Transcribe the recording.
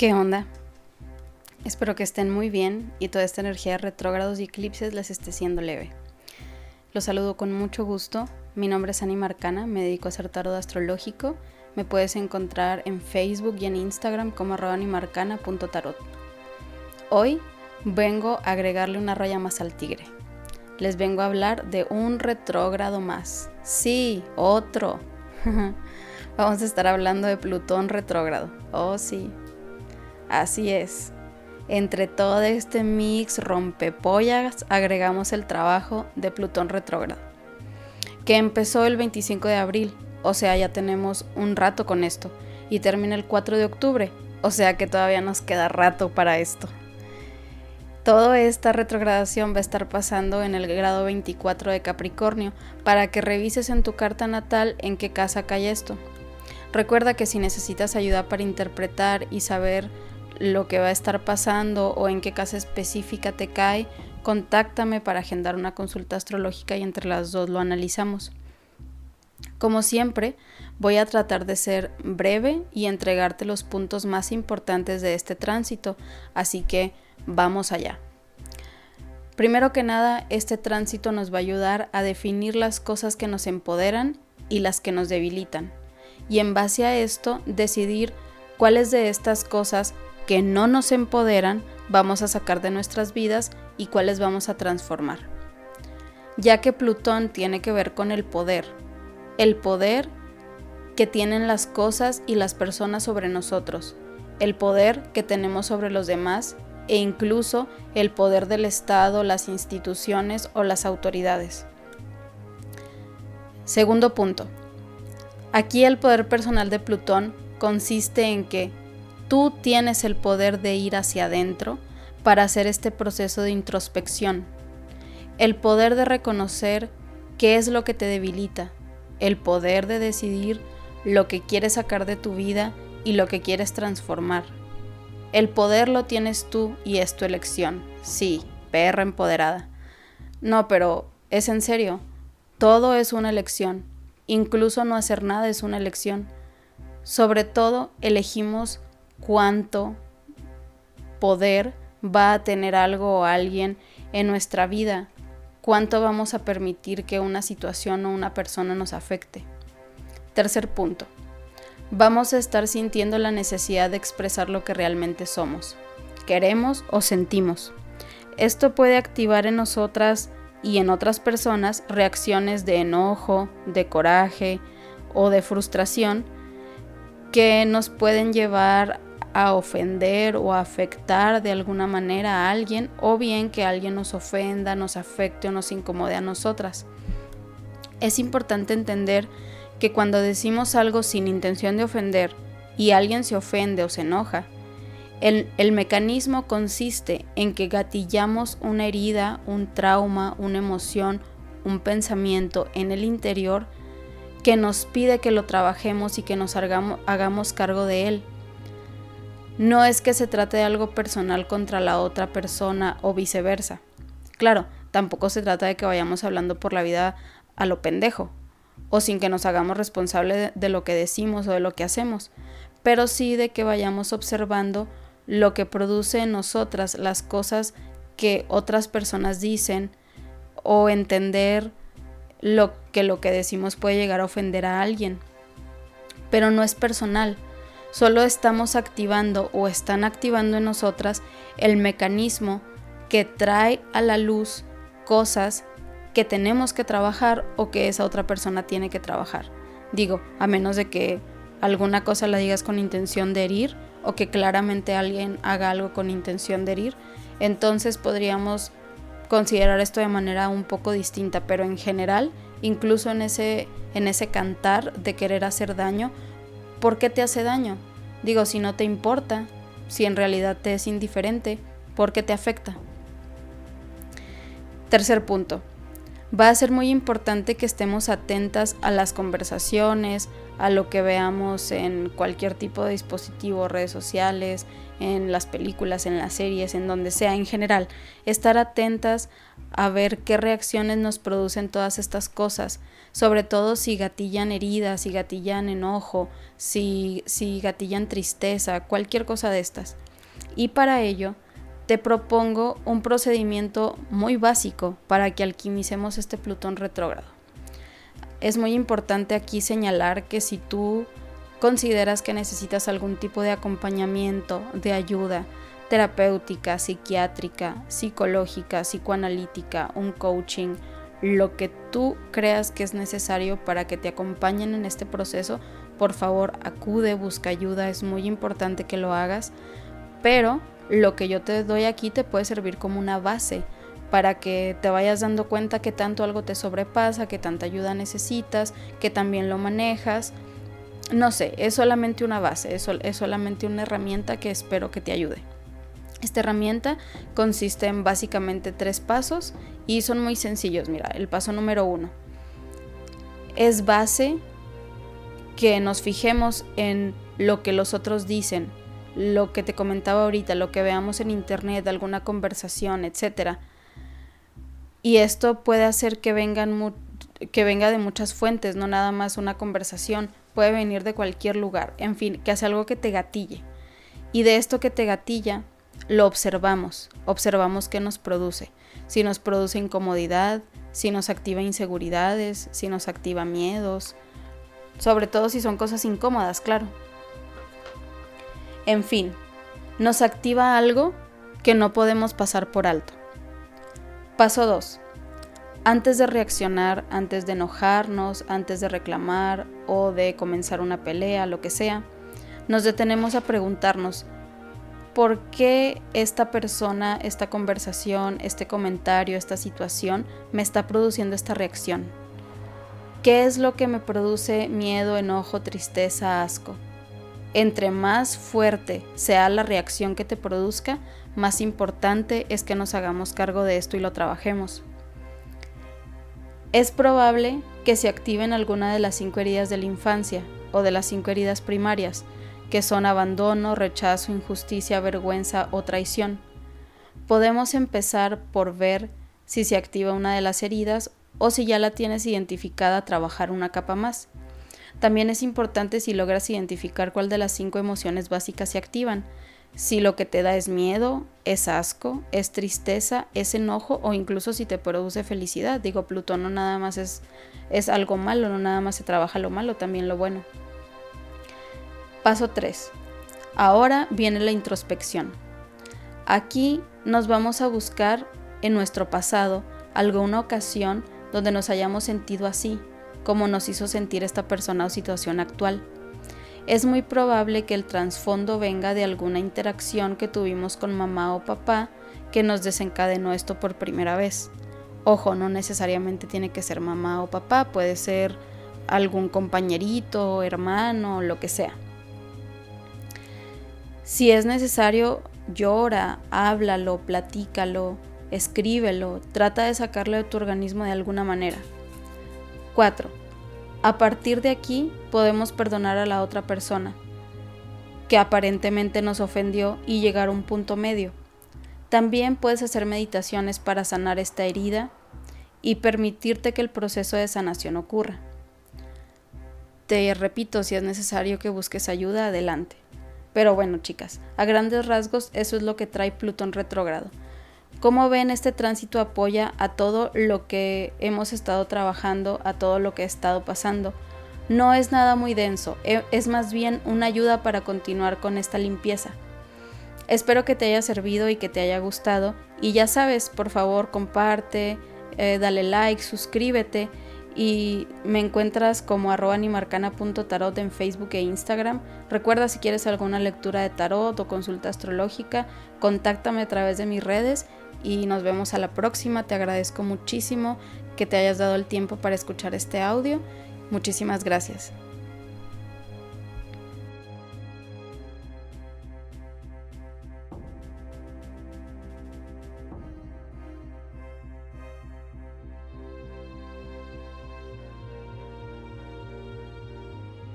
¿Qué onda? Espero que estén muy bien y toda esta energía de retrógrados y eclipses les esté siendo leve. Los saludo con mucho gusto. Mi nombre es Ani Marcana, me dedico a hacer tarot astrológico. Me puedes encontrar en Facebook y en Instagram como animarcana.tarot. Hoy vengo a agregarle una raya más al tigre. Les vengo a hablar de un retrógrado más. Sí, otro. Vamos a estar hablando de Plutón retrógrado. Oh, sí, Así es. Entre todo este mix rompepollas agregamos el trabajo de Plutón retrógrado, que empezó el 25 de abril, o sea, ya tenemos un rato con esto, y termina el 4 de octubre, o sea que todavía nos queda rato para esto. Toda esta retrogradación va a estar pasando en el grado 24 de Capricornio para que revises en tu carta natal en qué casa cae esto. Recuerda que si necesitas ayuda para interpretar y saber lo que va a estar pasando o en qué casa específica te cae, contáctame para agendar una consulta astrológica y entre las dos lo analizamos. Como siempre, voy a tratar de ser breve y entregarte los puntos más importantes de este tránsito, así que vamos allá. Primero que nada, este tránsito nos va a ayudar a definir las cosas que nos empoderan y las que nos debilitan, y en base a esto decidir cuáles de estas cosas que no nos empoderan vamos a sacar de nuestras vidas y cuáles vamos a transformar. Ya que Plutón tiene que ver con el poder, el poder que tienen las cosas y las personas sobre nosotros, el poder que tenemos sobre los demás e incluso el poder del Estado, las instituciones o las autoridades. Segundo punto. Aquí el poder personal de Plutón consiste en que tú tienes el poder de ir hacia adentro para hacer este proceso de introspección, el poder de reconocer qué es lo que te debilita, el poder de decidir lo que quieres sacar de tu vida y lo que quieres transformar. El poder lo tienes tú y es tu elección. Sí, perra empoderada. No, pero es en serio. Todo es una elección. Incluso no hacer nada es una elección. Sobre todo elegimos cuánto poder va a tener algo o alguien en nuestra vida, cuánto vamos a permitir que una situación o una persona nos afecte. Tercer punto, vamos a estar sintiendo la necesidad de expresar lo que realmente somos, queremos o sentimos. Esto puede activar en nosotras y en otras personas reacciones de enojo, de coraje o de frustración que nos pueden llevar a ofender o afectar de alguna manera a alguien o bien que alguien nos ofenda, nos afecte o nos incomode a nosotras. Es importante entender que cuando decimos algo sin intención de ofender y alguien se ofende o se enoja, el, mecanismo consiste en que gatillamos una herida, un trauma, una emoción, un pensamiento en el interior que nos pide que lo trabajemos y que nos hagamos cargo de él no es que se trate de algo personal contra la otra persona o viceversa. Claro, tampoco se trata de que vayamos hablando por la vida a lo pendejo o sin que nos hagamos responsable de, lo que decimos o de lo que hacemos, pero sí de que vayamos observando lo que produce en nosotras las cosas que otras personas dicen o entender lo que lo que decimos puede llegar a ofender a alguien. Pero no es personal, solo estamos activando o están activando en nosotras el mecanismo que trae a la luz cosas que tenemos que trabajar o que esa otra persona tiene que trabajar. Digo, a menos de que alguna cosa la digas con intención de herir o que claramente alguien haga algo con intención de herir, entonces podríamos considerar esto de manera un poco distinta, pero en general, incluso en ese, en ese cantar de querer hacer daño, ¿por qué te hace daño? Digo, si no te importa, si en realidad te es indiferente, ¿por qué te afecta? Tercer punto. Va a ser muy importante que estemos atentas a las conversaciones, a lo que veamos en cualquier tipo de dispositivo, redes sociales, en las películas, en las series, en donde sea en general. Estar atentas a ver qué reacciones nos producen todas estas cosas, sobre todo si gatillan heridas, si gatillan enojo, si, si gatillan tristeza, cualquier cosa de estas. Y para ello, te propongo un procedimiento muy básico para que alquimicemos este Plutón retrógrado. Es muy importante aquí señalar que si tú consideras que necesitas algún tipo de acompañamiento, de ayuda terapéutica, psiquiátrica, psicológica, psicoanalítica, un coaching, lo que tú creas que es necesario para que te acompañen en este proceso, por favor acude, busca ayuda, es muy importante que lo hagas, pero lo que yo te doy aquí te puede servir como una base para que te vayas dando cuenta que tanto algo te sobrepasa, que tanta ayuda necesitas, que también lo manejas. No sé, es solamente una base, es, solamente una herramienta que espero que te ayude. Esta herramienta consiste en básicamente tres pasos y son muy sencillos. Mira, el paso número uno es base que nos fijemos en lo que los otros dicen, lo que te comentaba ahorita, lo que veamos en internet, alguna conversación, etc. Y esto puede hacer que, vengan que venga de muchas fuentes, no nada más una conversación, puede venir de cualquier lugar, en fin, que hace algo que te gatille. Y de esto que te gatilla, lo observamos, observamos qué nos produce, si nos produce incomodidad, si nos activa inseguridades, si nos activa miedos, sobre todo si son cosas incómodas, claro. En fin, nos activa algo que no podemos pasar por alto. Paso 2. Antes de reaccionar, antes de enojarnos, antes de reclamar o de comenzar una pelea, lo que sea, nos detenemos a preguntarnos, ¿por qué esta persona, esta conversación, este comentario, esta situación me está produciendo esta reacción? ¿Qué es lo que me produce miedo, enojo, tristeza, asco? Entre más fuerte sea la reacción que te produzca, más importante es que nos hagamos cargo de esto y lo trabajemos. Es probable que se activen alguna de las cinco heridas de la infancia o de las cinco heridas primarias, que son abandono, rechazo, injusticia, vergüenza o traición. Podemos empezar por ver si se activa una de las heridas o si ya la tienes identificada trabajar una capa más. También es importante si logras identificar cuál de las cinco emociones básicas se activan. Si lo que te da es miedo, es asco, es tristeza, es enojo o incluso si te produce felicidad. Digo, Plutón no nada más es, es algo malo, no nada más se trabaja lo malo, también lo bueno. Paso 3. Ahora viene la introspección. Aquí nos vamos a buscar en nuestro pasado alguna ocasión donde nos hayamos sentido así, como nos hizo sentir esta persona o situación actual. Es muy probable que el trasfondo venga de alguna interacción que tuvimos con mamá o papá que nos desencadenó esto por primera vez. Ojo, no necesariamente tiene que ser mamá o papá, puede ser algún compañerito, hermano, lo que sea. Si es necesario, llora, háblalo, platícalo, escríbelo, trata de sacarlo de tu organismo de alguna manera. 4. A partir de aquí podemos perdonar a la otra persona, que aparentemente nos ofendió y llegar a un punto medio. También puedes hacer meditaciones para sanar esta herida y permitirte que el proceso de sanación ocurra. Te repito, si es necesario que busques ayuda, adelante. Pero bueno, chicas, a grandes rasgos eso es lo que trae Plutón retrógrado. Como ven, este tránsito apoya a todo lo que hemos estado trabajando, a todo lo que ha estado pasando. No es nada muy denso, e, es más bien una ayuda para continuar con esta limpieza. Espero que te haya servido y que te haya gustado. Y ya sabes, por favor, comparte, eh, dale like, suscríbete y me encuentras como animarcana.tarot en Facebook e Instagram. Recuerda si quieres alguna lectura de tarot o consulta astrológica, contáctame a través de mis redes y nos vemos a la próxima. Te agradezco muchísimo que te hayas dado el tiempo para escuchar este audio. Muchísimas gracias.